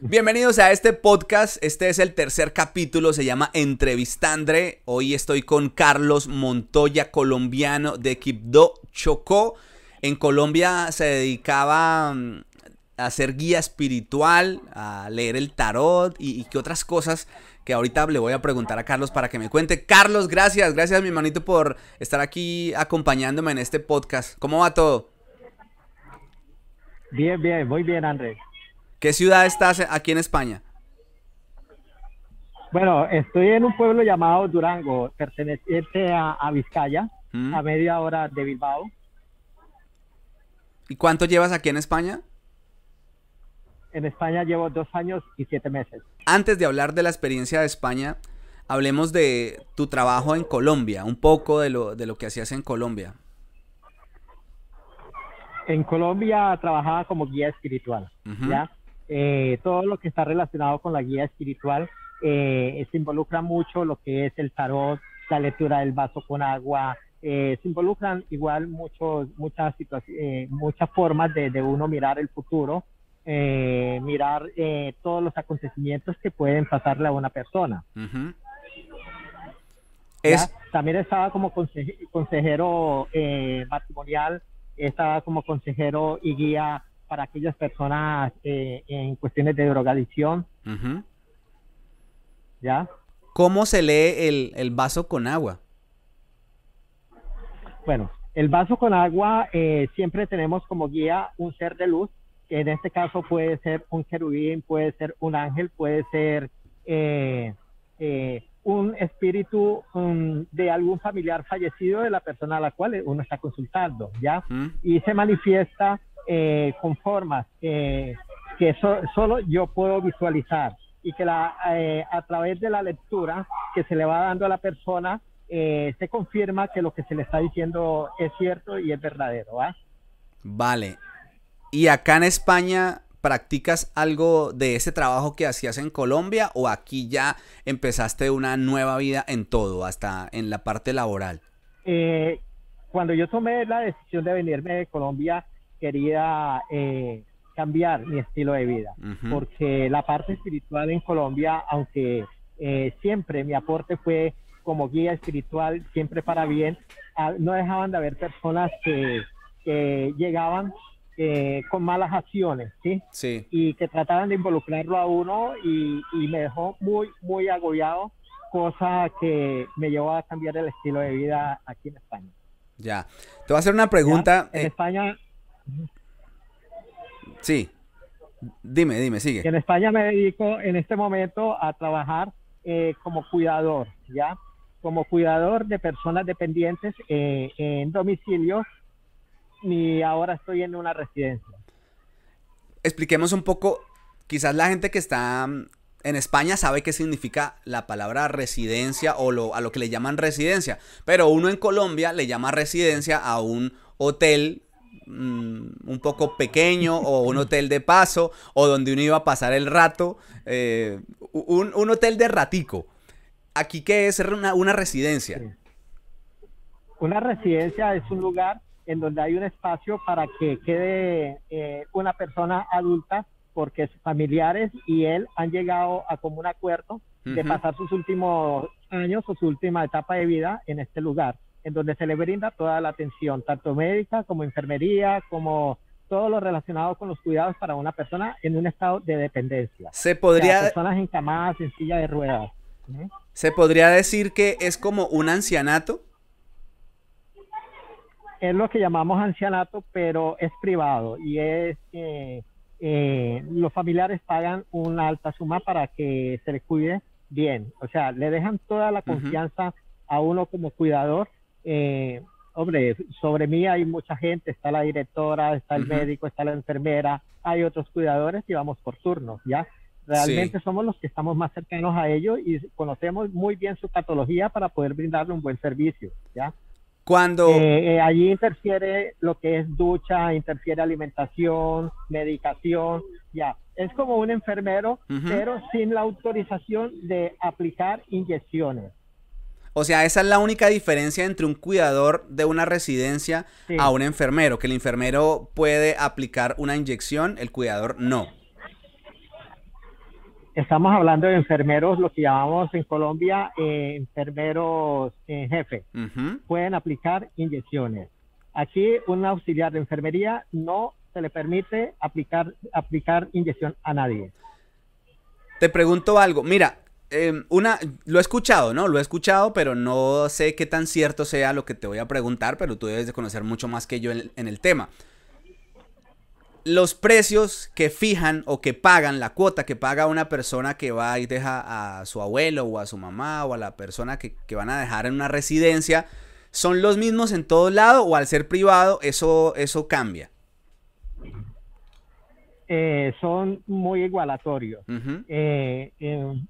Bienvenidos a este podcast. Este es el tercer capítulo, se llama Entrevistandre. Hoy estoy con Carlos Montoya, colombiano de Quibdó, Chocó. En Colombia se dedicaba mm, a ser guía espiritual, a leer el tarot y, y otras cosas que ahorita le voy a preguntar a Carlos para que me cuente. Carlos, gracias, gracias mi manito por estar aquí acompañándome en este podcast. ¿Cómo va todo? Bien, bien, muy bien, Andrés. ¿Qué ciudad estás aquí en España? Bueno, estoy en un pueblo llamado Durango, perteneciente a, Vizcaya, mm. a media hora de Bilbao. ¿Y cuánto llevas aquí en España? En España llevo dos años y siete meses. Antes de hablar de la experiencia de España, hablemos de tu trabajo en Colombia, un poco de lo, de lo que hacías en Colombia. En Colombia trabajaba como guía espiritual, ¿ya? Eh, todo lo que está relacionado con la guía espiritual eh, se involucra mucho lo que es el tarot, la lectura del vaso con agua, eh, se involucran igual muchos, muchas, situaciones, muchas formas de, uno mirar el futuro, mirar todos los acontecimientos que pueden pasarle a una persona. También estaba como consejero matrimonial estaba como consejero y guía para aquellas personas eh, en cuestiones de drogadicción. ¿Ya? ¿Cómo se lee el, vaso con agua? Bueno, el vaso con agua eh, siempre tenemos como guía un ser de luz, que en este caso puede ser un querubín, puede ser un ángel, puede ser eh, un espíritu de algún familiar fallecido de la persona a la cual uno está consultando, ¿ya? Y se manifiesta eh, con formas que solo yo puedo visualizar y que la, eh, a través de la lectura que se le va dando a la persona eh, se confirma que lo que se le está diciendo es cierto y es verdadero, ¿va? Vale. Y acá en España ¿Practicas algo de ese trabajo que hacías en Colombia o aquí ya empezaste una nueva vida en todo, hasta en la parte laboral? Eh, cuando yo tomé la decisión de venirme de Colombia, quería eh, cambiar mi estilo de vida, porque la parte espiritual en Colombia, aunque eh, siempre mi aporte fue como guía espiritual, siempre para bien, ah, no dejaban de haber personas que, que llegaban eh, con malas acciones, ¿sí? Sí. Y que trataban de involucrarlo a uno y, me dejó muy, muy agobiado, cosa que me llevó a cambiar el estilo de vida aquí en España. Ya. Te voy a hacer una pregunta. En eh, España. Sí. Dime, dime, sigue. En España me dedico en este momento a trabajar eh, como cuidador, ¿ya? Como cuidador de personas dependientes en domicilios ni ahora estoy en una residencia. Expliquemos un poco, quizás la gente que está mm, en España sabe qué significa la palabra residencia o lo, a lo que le llaman residencia, pero uno en Colombia le llama residencia a un hotel un poco pequeño o un hotel de paso o donde uno iba a pasar el rato, eh, un, hotel de ratico. Aquí qué es una, una residencia. Una residencia es un lugar en donde hay un espacio para que quede eh, una persona adulta porque sus familiares y él han llegado a común acuerdo de pasar sus últimos años o su última etapa de vida en este lugar, en donde se le brinda toda la atención, tanto médica como enfermería, como todo lo relacionado con los cuidados para una persona en un estado de dependencia. Se podría... personas encamadas en silla de ruedas. Se podría decir que es como un ancianato es lo que llamamos ancianato, pero es privado y es eh, eh, los familiares pagan una alta suma para que se le cuide bien. O sea, le dejan toda la confianza a uno como cuidador. Eh, hombre, sobre mí hay mucha gente, está la directora, está el médico, está la enfermera, hay otros cuidadores y vamos por turnos, ¿ya? Realmente somos los que estamos más cercanos a ellos y conocemos muy bien su patología para poder brindarle un buen servicio, ¿ya? Cuando... Eh, eh, allí interfiere lo que es ducha, interfiere alimentación, medicación, ya. Es como un enfermero, pero sin la autorización de aplicar inyecciones. O sea, esa es la única diferencia entre un cuidador de una residencia a un enfermero, que el enfermero puede aplicar una inyección, el cuidador no. Estamos hablando de enfermeros, lo que llamamos en Colombia eh, enfermeros en jefe. Pueden aplicar inyecciones. Aquí un auxiliar de enfermería no se le permite aplicar, aplicar inyección a nadie. Te pregunto algo, mira, em, una, lo he escuchado, ¿no? Lo he escuchado, pero no sé qué tan cierto sea lo que te voy a preguntar, pero tú debes de conocer mucho más que yo en, el tema. Los precios que fijan o que pagan, la cuota que paga una persona que va y deja a su abuelo o a su mamá o a la persona que, que van a dejar en una residencia, ¿son los mismos en todo lado o al ser privado eso, eso cambia? Eh, son muy igualatorios. Eh,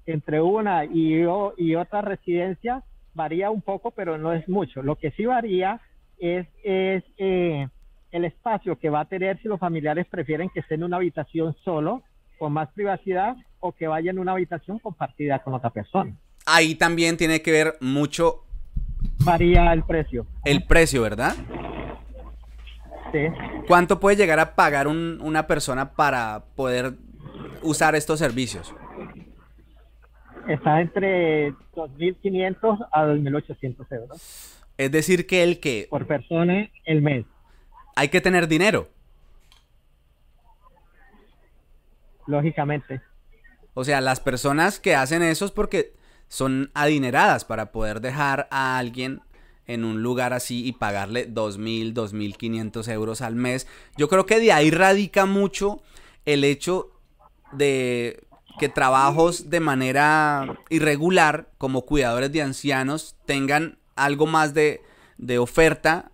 entre una y, y otra residencia varía un poco, pero no es mucho. Lo que sí varía es, es eh, el espacio que va a tener si los familiares prefieren que esté en una habitación solo, con más privacidad, o que vaya en una habitación compartida con otra persona. Ahí también tiene que ver mucho. Varía el precio. El precio, ¿verdad? ¿Cuánto puede llegar a pagar una persona para poder usar estos servicios? Está entre 2.500 a 2.800 euros. Es decir, que el que... Por persona el mes. Hay que tener dinero. Lógicamente. O sea, las personas que hacen eso es porque son adineradas para poder dejar a alguien en un lugar así y pagarle 2.000, 2.500 euros al mes. Yo creo que de ahí radica mucho el hecho de que trabajos de manera irregular como cuidadores de ancianos tengan algo más de, de oferta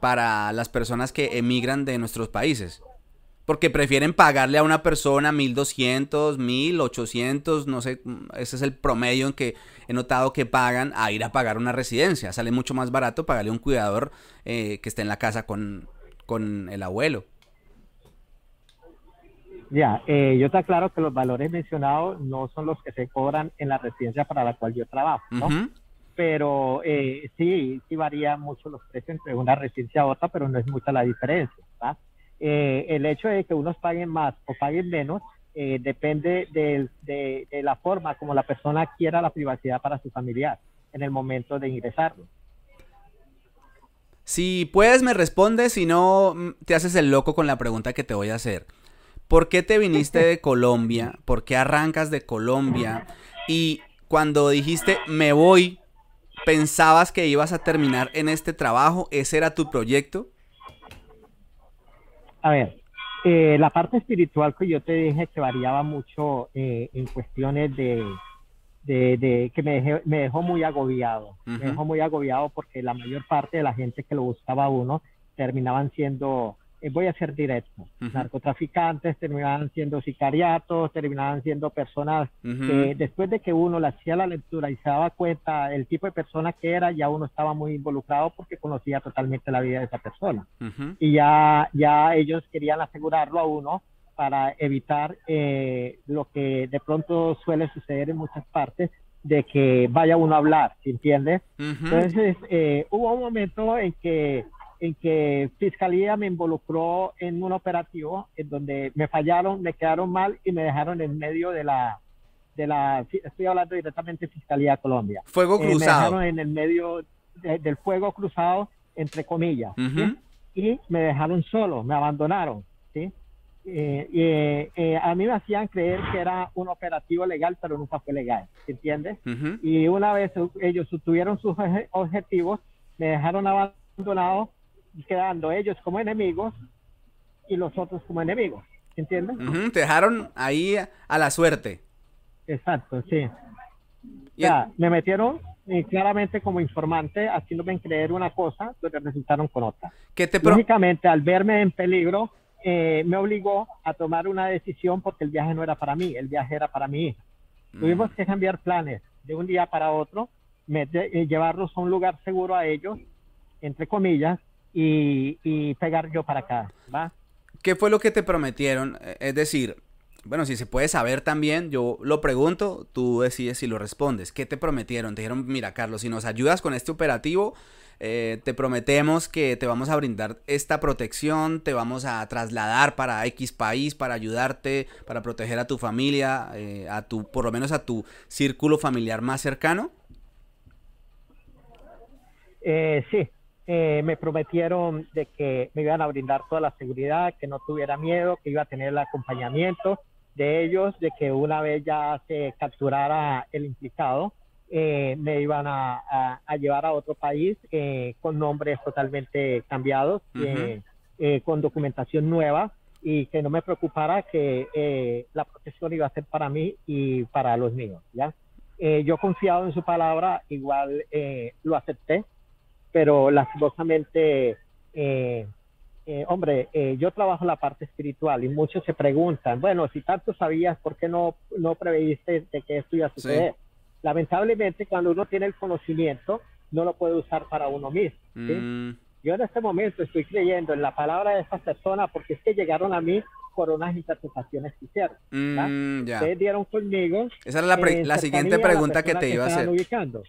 para las personas que emigran de nuestros países. Porque prefieren pagarle a una persona 1200, 1800, no sé, ese es el promedio en que he notado que pagan a ir a pagar una residencia. Sale mucho más barato pagarle a un cuidador eh, que esté en la casa con, el abuelo. Ya, eh, yo te aclaro que los valores mencionados no son los que se cobran en la residencia para la cual yo trabajo, ¿no? Pero eh, sí, sí varía mucho los precios entre una residencia a otra, pero no es mucha la diferencia, ¿verdad? Eh, el hecho de que unos paguen más o paguen menos eh, depende de, la forma como la persona quiera la privacidad para su familiar en el momento de ingresarlo. Si puedes, me respondes, si no, mm, te haces el loco con la pregunta que te voy a hacer. ¿Por qué te viniste de Colombia? ¿Por qué arrancas de Colombia? Y cuando dijiste me voy, ¿pensabas que ibas a terminar en este trabajo? ¿Ese era tu proyecto? A ver, eh, la parte espiritual que yo te dije que variaba mucho eh, en cuestiones de, de, que me, me, dejó muy agobiado. Me dejó muy agobiado porque la mayor parte de la gente que lo buscaba uno terminaban siendo eh, voy a ser directo, narcotraficantes terminaban siendo sicariatos, terminaban siendo personas que después de que uno le hacía la lectura y se daba cuenta el tipo de persona que era, ya uno estaba muy involucrado porque conocía totalmente la vida de esa persona. Y ya, ya ellos querían asegurarlo a uno para evitar eh, lo que de pronto suele suceder en muchas partes, de que vaya uno a hablar, ¿entiendes? Entonces, eh, hubo un momento en que en que Fiscalía me involucró en un operativo en donde me fallaron, me quedaron mal y me dejaron en medio de la, de la estoy hablando directamente de Fiscalía Colombia. Fuego cruzado. me dejaron en el medio del fuego cruzado, entre comillas, y me dejaron solo, me abandonaron, ¿sí? Eh, eh, a mí me hacían creer que era un operativo legal, pero nunca fue legal, ¿entiendes? Y una vez ellos tuvieron sus objetivos, me dejaron abandonado quedando ellos como enemigos y los otros como enemigos. ¿Entiendes? te dejaron ahí a la suerte. Exacto, sí. Ya, me metieron eh, claramente como informante, haciéndome creer una cosa, pero resultaron con otra. ¿Qué te Lógicamente, al verme en peligro, eh, me obligó a tomar una decisión porque el viaje no era para mí, el viaje era para mi hija. Mm. Tuvimos que cambiar planes de un día para otro, eh, llevarlos a un lugar seguro a ellos, entre comillas, y, pegar yo para acá, ¿va? ¿Qué fue lo que te prometieron? Eh, es decir, bueno, si se puede saber también, yo lo pregunto, tú decides si lo respondes. ¿Qué te prometieron? Te dijeron, mira, Carlos, si nos ayudas con este operativo, eh, te prometemos que te vamos a brindar esta protección, te vamos a trasladar para X país para ayudarte, para proteger a tu familia, eh, a tu, por lo menos a tu círculo familiar más cercano. Eh, sí, me prometieron de que me iban a brindar toda la seguridad, que no tuviera miedo, que iba a tener el acompañamiento de ellos, de que una vez ya se capturara el implicado, eh, me iban a, llevar a otro país eh, con nombres totalmente cambiados, eh, con documentación nueva y que no me preocupara que la protección iba a ser para mí y para los míos, ¿ya? yo confiado en su palabra, igual lo acepté, pero lastimosamente, hombre, yo trabajo la parte espiritual y muchos se preguntan, bueno, si tanto sabías, ¿por qué no, no prevediste de que esto iba a suceder? lamentablemente cuando uno tiene el conocimiento, no lo puede usar para uno mismo. Mm. Yo en este momento estoy creyendo en la palabra de estas personas porque es que llegaron a mí por unas interpretaciones que hicieron. Mm, Ustedes dieron conmigo. Esa era la, siguiente pregunta que te iba a hacer. Ubicando.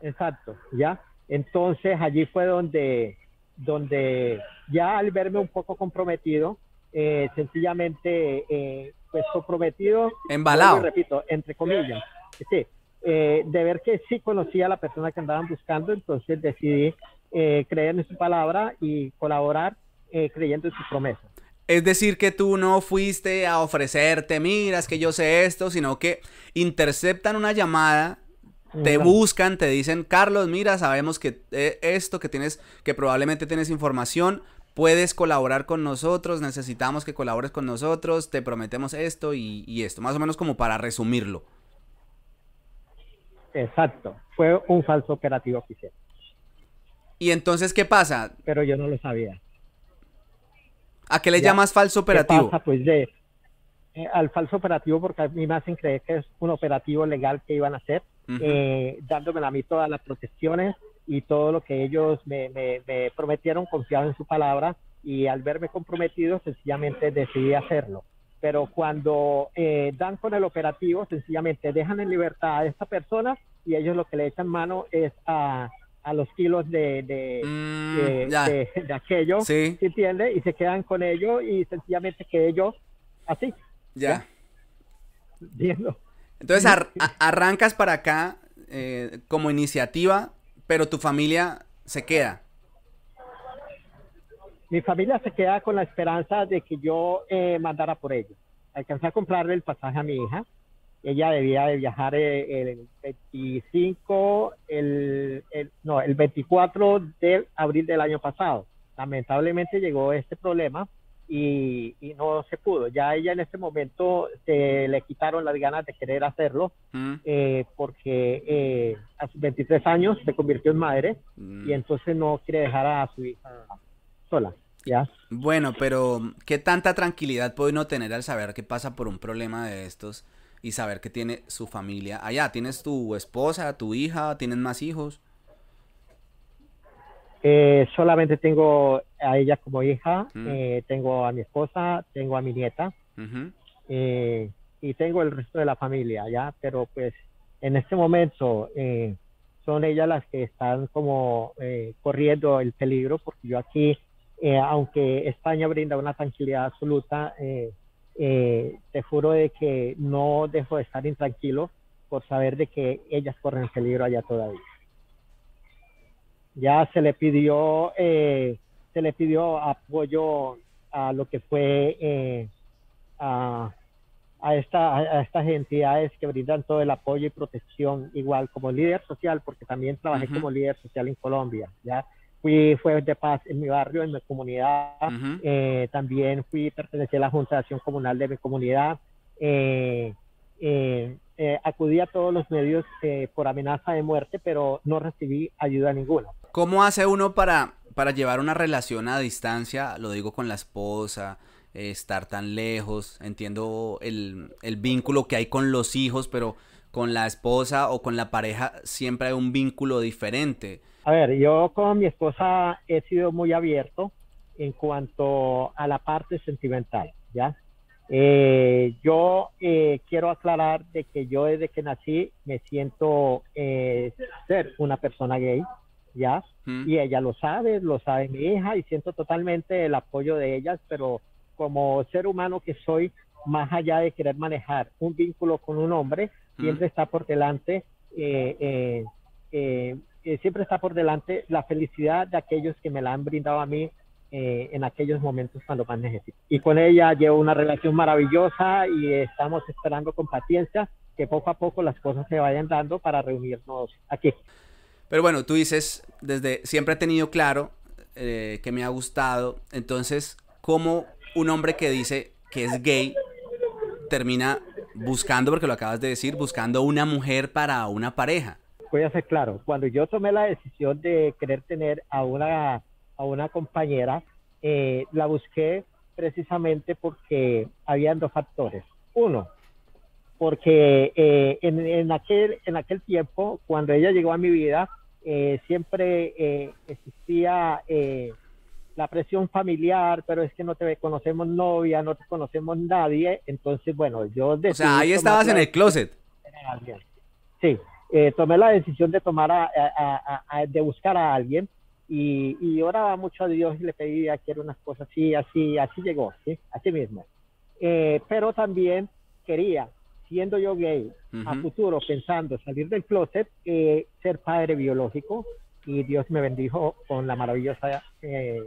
Exacto, ¿ya? Entonces allí fue donde, donde ya al verme un poco comprometido, eh, sencillamente, eh, pues comprometido. Embalado. repito, entre comillas. Sí, eh, de ver que sí conocía a la persona que andaban buscando, entonces decidí eh, creer en su palabra y colaborar creyendo en su promesa. Es decir, que tú no fuiste a ofrecerte, miras que yo sé esto, sino que interceptan una llamada, te buscan, te dicen, Carlos, mira, sabemos que esto, que tienes, que probablemente tienes información, puedes colaborar con nosotros, necesitamos que colabores con nosotros, te prometemos esto y esto, más o menos como para resumirlo. Exacto, fue un falso operativo oficial. ¿Y entonces qué pasa? Pero yo no lo sabía. ¿A qué le llamas falso operativo? pasa? Pues de, eh, al falso operativo porque a mí me hacen creer que es un operativo legal que iban a hacer, eh, dándome a mí todas las protecciones y todo lo que ellos me, me prometieron confiado en su palabra y al verme comprometido sencillamente decidí hacerlo pero cuando eh, dan con el operativo, sencillamente dejan en libertad a esta persona y ellos lo que le echan mano es a, a los kilos de, de, mm, de, aquello, sí. entiende? Y se quedan con ello y sencillamente que ellos, así. Ya. Viendo. Entonces arrancas para acá eh, como iniciativa, pero tu familia se queda mi familia se queda con la esperanza de que yo eh, mandara por ellos. Alcancé a comprarle el pasaje a mi hija. Ella debía de viajar eh, el 25, el, no, el 24 de abril del año pasado. Lamentablemente llegó este problema y, no se pudo. Ya ella en este momento se le quitaron las ganas de querer hacerlo mm. eh, porque a sus 23 años se convirtió en madre mm. y entonces no quiere dejar a su hija sola. ¿ya? Bueno, pero ¿qué tanta tranquilidad puede uno tener al saber que pasa por un problema de estos y saber que tiene su familia allá? ¿Tienes tu esposa, tu hija, tienen más hijos? Eh, solamente tengo a ella como hija, eh, tengo a mi esposa, tengo a mi nieta eh, y tengo el resto de la familia, ¿ya? Pero pues en este momento son ellas las que están como corriendo el peligro porque yo aquí eh, aunque España brinda una tranquilidad absoluta, eh, eh, te juro de que no dejo de estar intranquilo por saber de que ellas corren peligro allá todavía. Ya se le pidió, se le pidió apoyo a lo que fue a, a, esta, a estas entidades que brindan todo el apoyo y protección, igual como líder social, porque también trabajé como líder social en Colombia, ¿ya? fui fue de paz en mi barrio, en mi comunidad, eh, también fui, pertenecí a la Junta de Acción Comunal de mi comunidad, eh, eh, acudí a todos los medios por amenaza de muerte, pero no recibí ayuda ninguna. ¿Cómo hace uno para, para llevar una relación a distancia? Lo digo con la esposa, estar tan lejos, entiendo el, el vínculo que hay con los hijos, pero con la esposa o con la pareja siempre hay un vínculo diferente. A ver, yo con mi esposa he sido muy abierto en cuanto a la parte sentimental, ¿ya? Eh, yo eh, quiero aclarar de que yo desde que nací me siento eh, ser una persona gay, ¿ya? Mm. Y ella lo sabe, lo sabe mi hija y siento totalmente el apoyo de ellas, pero como ser humano que soy, más allá de querer manejar un vínculo con un hombre, Mm. siempre está por delante, eh, eh, siempre está por delante la felicidad de aquellos que me la han brindado a mí eh, en aquellos momentos cuando más necesito. Y con ella llevo una relación maravillosa y estamos esperando con paciencia que poco a poco las cosas se vayan dando para reunirnos aquí. Pero bueno, tú dices, desde siempre he tenido claro eh, que me ha gustado. Entonces, ¿cómo un hombre que dice que es gay termina buscando, porque lo acabas de decir, buscando una mujer para una pareja? Voy a ser claro, cuando yo tomé la decisión de querer tener a una, a una compañera, eh, la busqué precisamente porque habían dos factores. Uno, porque eh, en, en, aquel, en aquel tiempo, cuando ella llegó a mi vida, eh, siempre eh, existía eh, la presión familiar, pero es que no te conocemos novia, no te conocemos nadie, entonces, bueno, yo O sea, ahí estabas en el closet. Sí, eh, tomé la decisión de tomar a, a, a, de buscar a alguien y, y, oraba mucho a Dios y le pedía quiero unas cosas así, así, así llegó, ¿sí? así mismo. Eh, pero también quería, siendo yo gay, uh -huh. a futuro pensando salir del closet, eh, ser padre biológico y Dios me bendijo con la maravillosa eh,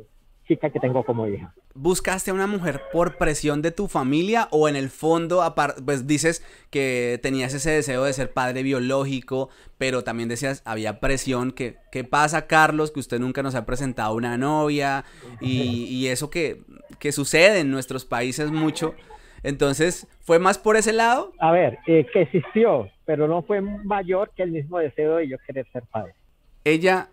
chica que tengo como hija. ¿Buscaste a una mujer por presión de tu familia o en el fondo, pues dices que tenías ese deseo de ser padre biológico, pero también decías, había presión, que, ¿qué pasa Carlos? Que usted nunca nos ha presentado una novia y, y eso que, que, sucede en nuestros países mucho. Entonces, ¿fue más por ese lado? A ver, eh, que existió, pero no fue mayor que el mismo deseo de yo querer ser padre. Ella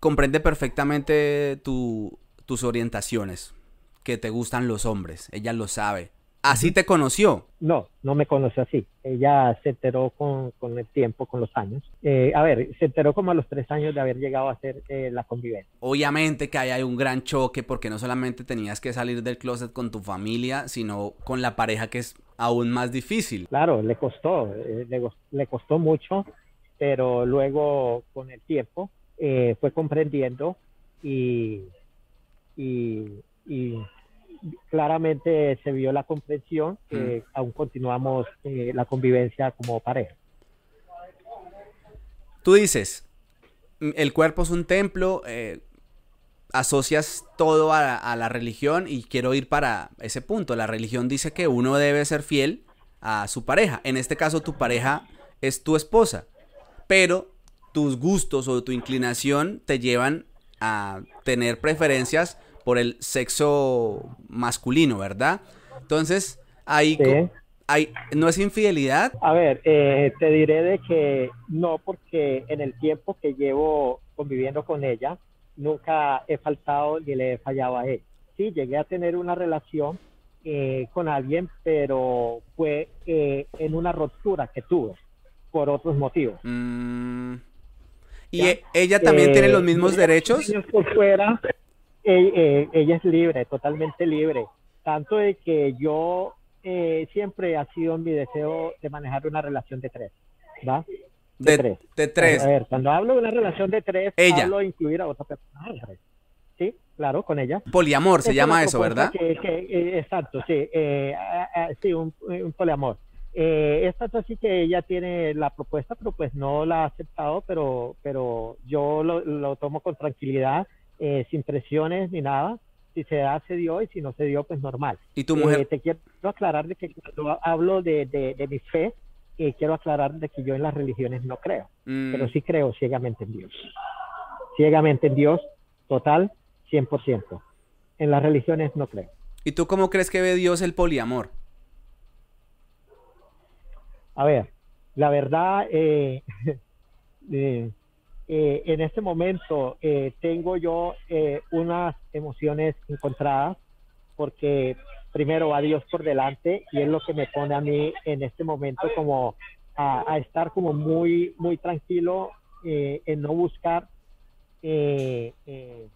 comprende perfectamente tu, tus orientaciones, que te gustan los hombres, ella lo sabe. ¿Así te conoció? No, no me conoció así. Ella se enteró con, con el tiempo, con los años. Eh, a ver, se enteró como a los tres años de haber llegado a hacer eh, la convivencia. Obviamente que ahí hay un gran choque porque no solamente tenías que salir del closet con tu familia, sino con la pareja que es aún más difícil. Claro, le costó, eh, le, le, costó mucho, pero luego con el tiempo eh, fue comprendiendo y, y, y, claramente se vio la comprensión que mm. aún continuamos eh, la convivencia como pareja. Tú dices, el cuerpo es un templo, eh, asocias todo a, a, la religión y quiero ir para ese punto. La religión dice que uno debe ser fiel a su pareja. En este caso, tu pareja es tu esposa, pero tus gustos o tu inclinación te llevan a tener preferencias por el sexo masculino, ¿verdad? Entonces, ahí, sí. ¿no es infidelidad? A ver, eh, te diré de que no, porque en el tiempo que llevo conviviendo con ella, nunca he faltado ni le he fallado a él. Sí, llegué a tener una relación eh, con alguien, pero fue eh, en una ruptura que tuve por otros motivos. Mm. ¿Y ¿Ya? ella también eh, tiene los mismos derechos? Por fuera, eh, ella es libre, totalmente libre. Tanto de que yo eh, siempre ha sido mi deseo de manejar una relación de tres, ¿va? De, de tres. De tres. A ver, cuando hablo de una relación de tres, ella. hablo de incluir a otra persona. Sí, claro, con ella. Poliamor se llama eso, ¿verdad? Que, que, eh, exacto, sí. Eh, sí, un, un poliamor. Eh, es tanto así que ella tiene la propuesta, pero pues no la ha aceptado, pero, pero yo lo, lo tomo con tranquilidad, eh, sin presiones ni nada. Si se da, se dio, y si no se dio, pues normal. ¿Y tu mujer? Eh, te quiero aclarar de que cuando hablo de, de, de mi fe, eh, quiero aclarar de que yo en las religiones no creo, Mm, pero sí creo ciegamente en Dios. Ciegamente en Dios, total, 100%. En las religiones no creo. ¿Y tú cómo crees que ve Dios el poliamor? A ver, la verdad, eh, eh, eh, en este momento eh, tengo yo eh, unas emociones encontradas porque primero va Dios por delante y es lo que me pone a mí en este momento como a, a estar como muy, muy tranquilo eh, en no buscar eh, eh,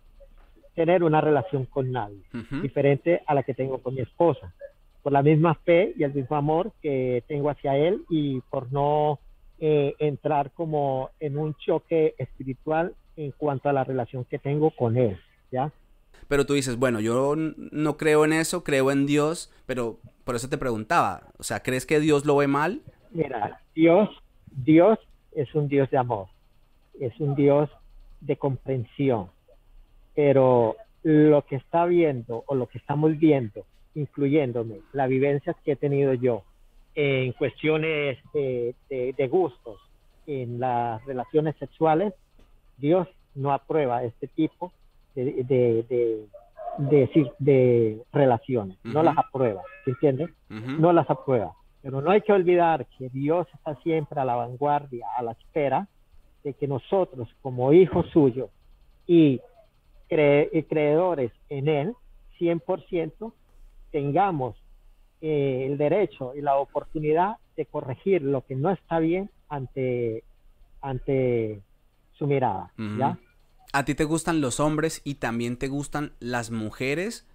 tener una relación con nadie, diferente a la que tengo con mi esposa por la misma fe y el mismo amor que tengo hacia él y por no eh, entrar como en un choque espiritual en cuanto a la relación que tengo con Él, ¿ya? Pero tú dices, bueno, yo no creo en eso, creo en Dios, pero por eso te preguntaba, o sea, ¿crees que Dios lo ve mal? Mira, Dios, Dios es un Dios de amor, es un Dios de comprensión, pero lo que está viendo o lo que estamos viendo, incluyéndome, las vivencias que he tenido yo en cuestiones de, de gustos, en las relaciones sexuales, Dios no aprueba este tipo de, de, de, de relaciones, no las aprueba, ¿entiendes? No las aprueba. Pero no hay que olvidar que Dios está siempre a la vanguardia, a la espera de que nosotros, como hijos suyos y, creedores en Él, 100%, tengamos eh, el derecho y la oportunidad de corregir lo que no está bien ante, ante su mirada, ¿ya? ¿A ti te gustan los hombres y también te gustan las mujeres?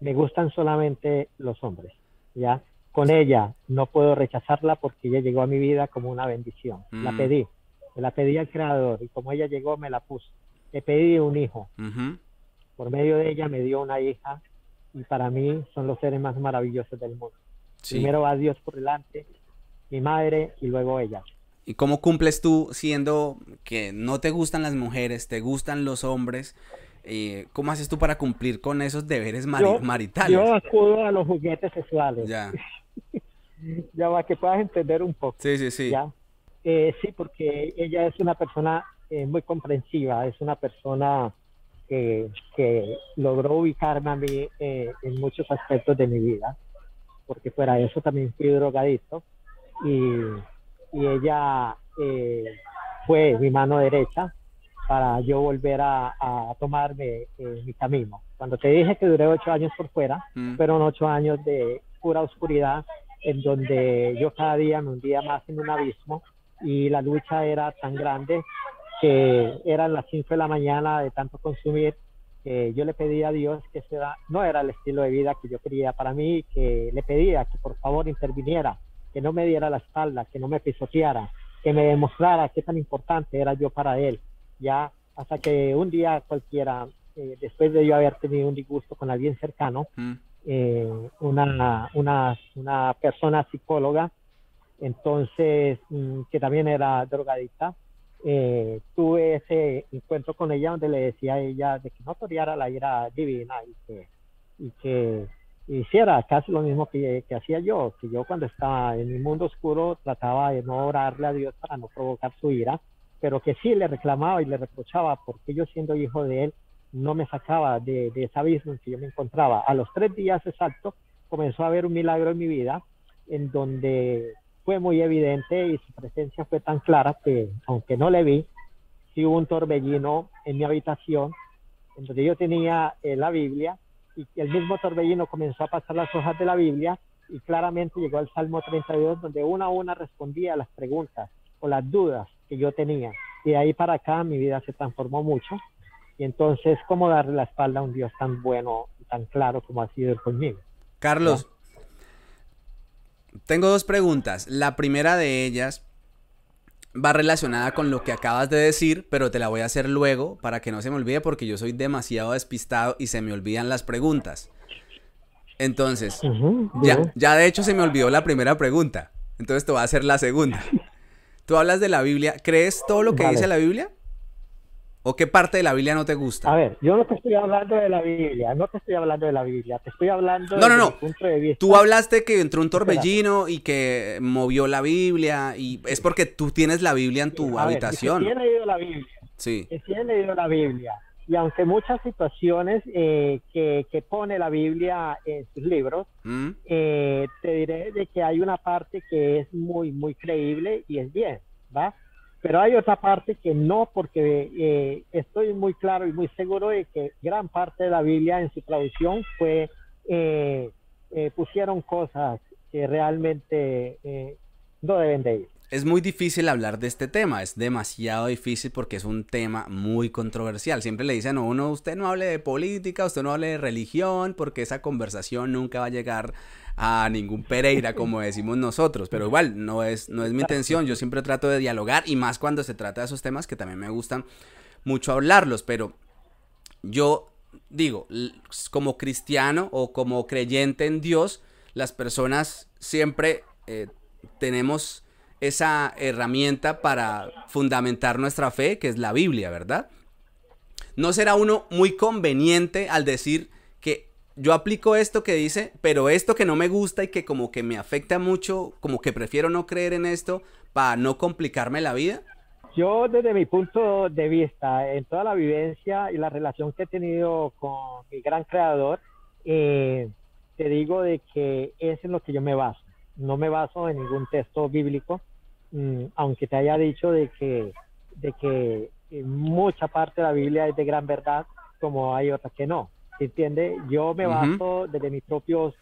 Me gustan solamente los hombres, ¿ya? Con ella no puedo rechazarla porque ella llegó a mi vida como una bendición. La pedí, la pedí al Creador y como ella llegó me la puse. Le pedí un hijo. Por medio de ella me dio una hija y para mí son los seres más maravillosos del mundo. Primero va Dios por delante, mi madre y luego ella. ¿Y cómo cumples tú siendo que no te gustan las mujeres, te gustan los hombres? Eh, ¿Cómo haces tú para cumplir con esos deberes maritales? Yo acudo a los juguetes sexuales. Ya. ya va, que puedas entender un poco. Sí, sí, sí. ¿ya? Eh, sí, porque ella es una persona eh, muy comprensiva, es una persona que, que logró ubicarme a mí en muchos aspectos de mi vida porque fuera eso también fui drogadito y, y ella eh, fue mi mano derecha para yo volver a, a tomarme eh, mi camino. Cuando te dije que duré ocho años por fuera, mm. fueron ocho años de pura oscuridad en donde yo cada día me hundía más en un abismo y la lucha era tan grande que eran las cinco de la mañana de tanto consumir yo le pedía a Dios que sea, no era el estilo de vida que yo quería para mí, que le pedía que por favor interviniera, que no me diera la espalda, que no me pisoteara, que me demostrara qué tan importante era yo para él, ya hasta que un día cualquiera, eh, después de yo haber tenido un disgusto con alguien cercano, mm. eh, una, una, una persona psicóloga, entonces, mm, que también era drogadicta, eh, tuve ese encuentro con ella donde le decía a ella de que no toreara la ira divina y que, y que hiciera casi lo mismo que, que, hacía yo, que yo cuando estaba en mi mundo oscuro trataba de no orarle a Dios para no provocar su ira, pero que sí le reclamaba y le reprochaba porque yo siendo hijo de él no me sacaba de, de ese abismo en que yo me encontraba. A los tres días exactos comenzó a haber un milagro en mi vida en donde fue muy evidente y su presencia fue tan clara que, aunque no le vi, sí hubo un torbellino en mi habitación, en donde yo tenía eh, la Biblia, y el mismo torbellino comenzó a pasar las hojas de la Biblia, y claramente llegó al Salmo 32, donde una a una respondía a las preguntas o las dudas que yo tenía. Y de ahí para acá mi vida se transformó mucho. Y entonces, ¿cómo darle la espalda a un Dios tan bueno y tan claro como ha sido conmigo? Carlos, tengo dos preguntas. La primera de ellas va relacionada con lo que acabas de decir, pero te la voy a hacer luego para que no se me olvide porque yo soy demasiado despistado y se me olvidan las preguntas. Entonces, ya, ya de hecho se me olvidó la primera pregunta. Entonces te voy a hacer la segunda. Tú hablas de la Biblia. ¿Crees todo lo que dice la Biblia? ¿O qué parte de la Biblia no te gusta? A ver, yo no te estoy hablando de la Biblia, no te estoy hablando de la Biblia, te estoy hablando no, no, no. punto de vista. Tú hablaste que entró un torbellino y que movió la Biblia y es porque tú tienes la Biblia en tu habitación. sí he leído la Biblia. Sí. Sí he leído la Biblia. Y aunque muchas situaciones eh, que, que, pone la Biblia en sus libros, ¿Mm? eh, te diré de que hay una parte que es muy, muy creíble y es bien, ¿va? Pero hay otra parte que no, porque eh, estoy muy claro y muy seguro de que gran parte de la Biblia en su traducción fue, eh, eh, pusieron cosas que realmente no deben de ir. Es muy difícil hablar de este tema, es demasiado difícil porque es un tema muy controversial. Siempre le dicen a uno, usted no hable de política, usted no hable de religión, porque esa conversación nunca va a llegar a ningún Pereira, como decimos nosotros, pero igual no es, no es mi intención, yo siempre trato de dialogar y más cuando se trata de esos temas que también me gustan mucho hablarlos, pero yo digo, como cristiano o como creyente en Dios, las personas siempre eh, tenemos esa herramienta para fundamentar nuestra fe, que es la Biblia, ¿verdad? No será uno muy conveniente al decir yo aplico esto que dice, pero esto que no me gusta y que como que me afecta mucho, como que prefiero no creer en esto para no complicarme la vida. Yo desde mi punto de vista, en toda la vivencia y la relación que he tenido con mi gran creador, eh, te digo de que es en lo que yo me baso. No me baso en ningún texto bíblico, mm, aunque te haya dicho de que, de que mucha parte de la Biblia es de gran verdad, como hay otra que no. ¿Se entiende? Yo me baso desde mis propios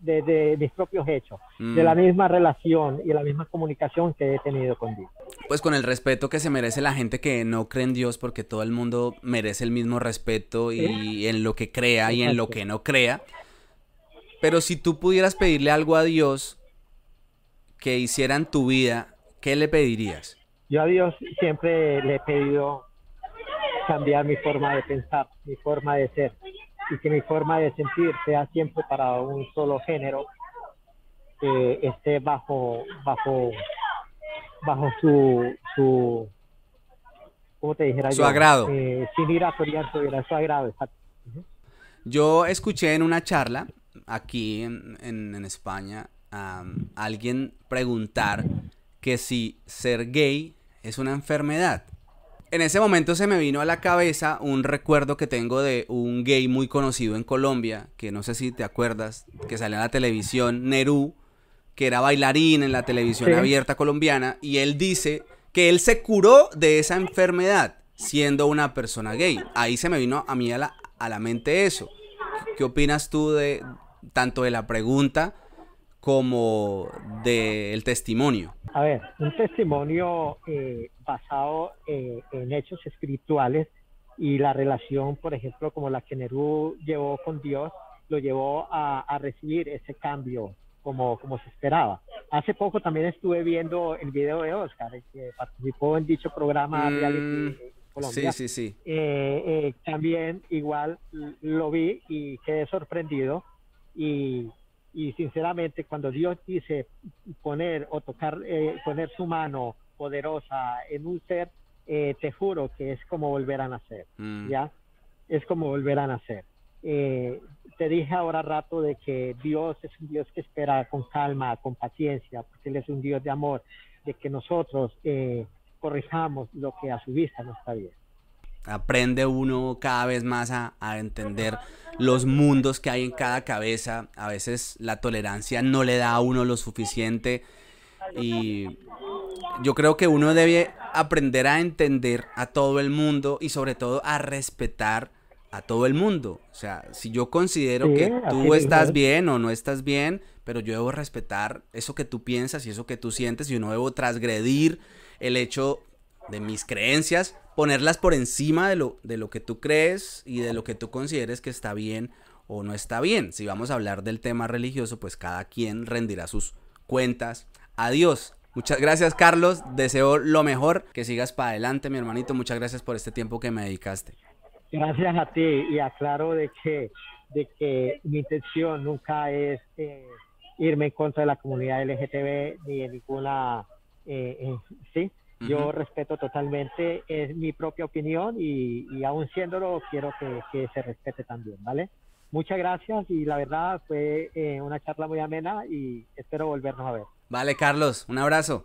de, mis propios hechos, de la mm. misma relación y la misma comunicación que he tenido con Dios. Pues con el respeto que se merece la gente que no cree en Dios, porque todo el mundo merece el mismo respeto y en lo que crea y en lo que no crea. Pero si tú pudieras pedirle algo a Dios que hiciera en tu vida, ¿qué le pedirías? Yo a Dios siempre le he pedido cambiar mi forma de pensar, mi forma de ser y que mi forma de sentir sea siempre para un solo género que esté bajo bajo bajo su su ¿cómo te dijera su agrado. Eh, sin ir a su agrado yo escuché en una charla aquí en, en, España a alguien preguntar que si ser gay es una enfermedad en ese momento se me vino a la cabeza un recuerdo que tengo de un gay muy conocido en Colombia, que no sé si te acuerdas, que salió en la televisión, Nerú, que era bailarín en la televisión abierta colombiana, y él dice que él se curó de esa enfermedad siendo una persona gay. Ahí se me vino a mí a la, a la mente eso. ¿Qué opinas tú de tanto de la pregunta como del testimonio? A ver, un testimonio eh, basado eh, en hechos espirituales y la relación, por ejemplo, como la que Nerú llevó con Dios, lo llevó a, recibir ese cambio como, como se esperaba. Hace poco también estuve viendo el video de Oscar, que participó en dicho programa mm, Colombia. Sí, sí, sí. Eh, también igual lo vi y quedé sorprendido y y sinceramente cuando Dios dice poner o tocar, eh, poner su mano poderosa en un ser, eh, te juro que es como volver a nacer, mm. ¿ya? Es como volver a nacer. Eh, te dije ahora rato de que Dios es un Dios que espera con calma, con paciencia, porque Él es un Dios de amor, de que nosotros corrijamos lo que a su vista no está bien aprende uno cada vez más a, entender los mundos que hay en cada cabeza. A veces la tolerancia no le da a uno lo suficiente y yo creo que uno debe aprender a entender a todo el mundo y sobre todo a respetar a todo el mundo. O sea, si yo considero que tú estás bien o no estás bien, pero yo debo respetar eso que tú piensas y eso que tú sientes y no debo transgredir el hecho de mis creencias ponerlas por encima de lo, de lo que tú crees y de lo que tú consideres que está bien o no está bien. Si vamos a hablar del tema religioso, pues cada quien rendirá sus cuentas a Dios. Muchas gracias Carlos, deseo lo mejor, que sigas para adelante mi hermanito, muchas gracias por este tiempo que me dedicaste. Gracias a ti y aclaro de que, de que mi intención nunca es eh, irme en contra de la comunidad LGTB ni de ninguna, eh, eh, sí, yo respeto totalmente, es mi propia opinión y, y aún siéndolo quiero que, se respete también, ¿vale? Muchas gracias y la verdad fue eh, una charla muy amena y espero volvernos a ver. Vale, Carlos, un abrazo.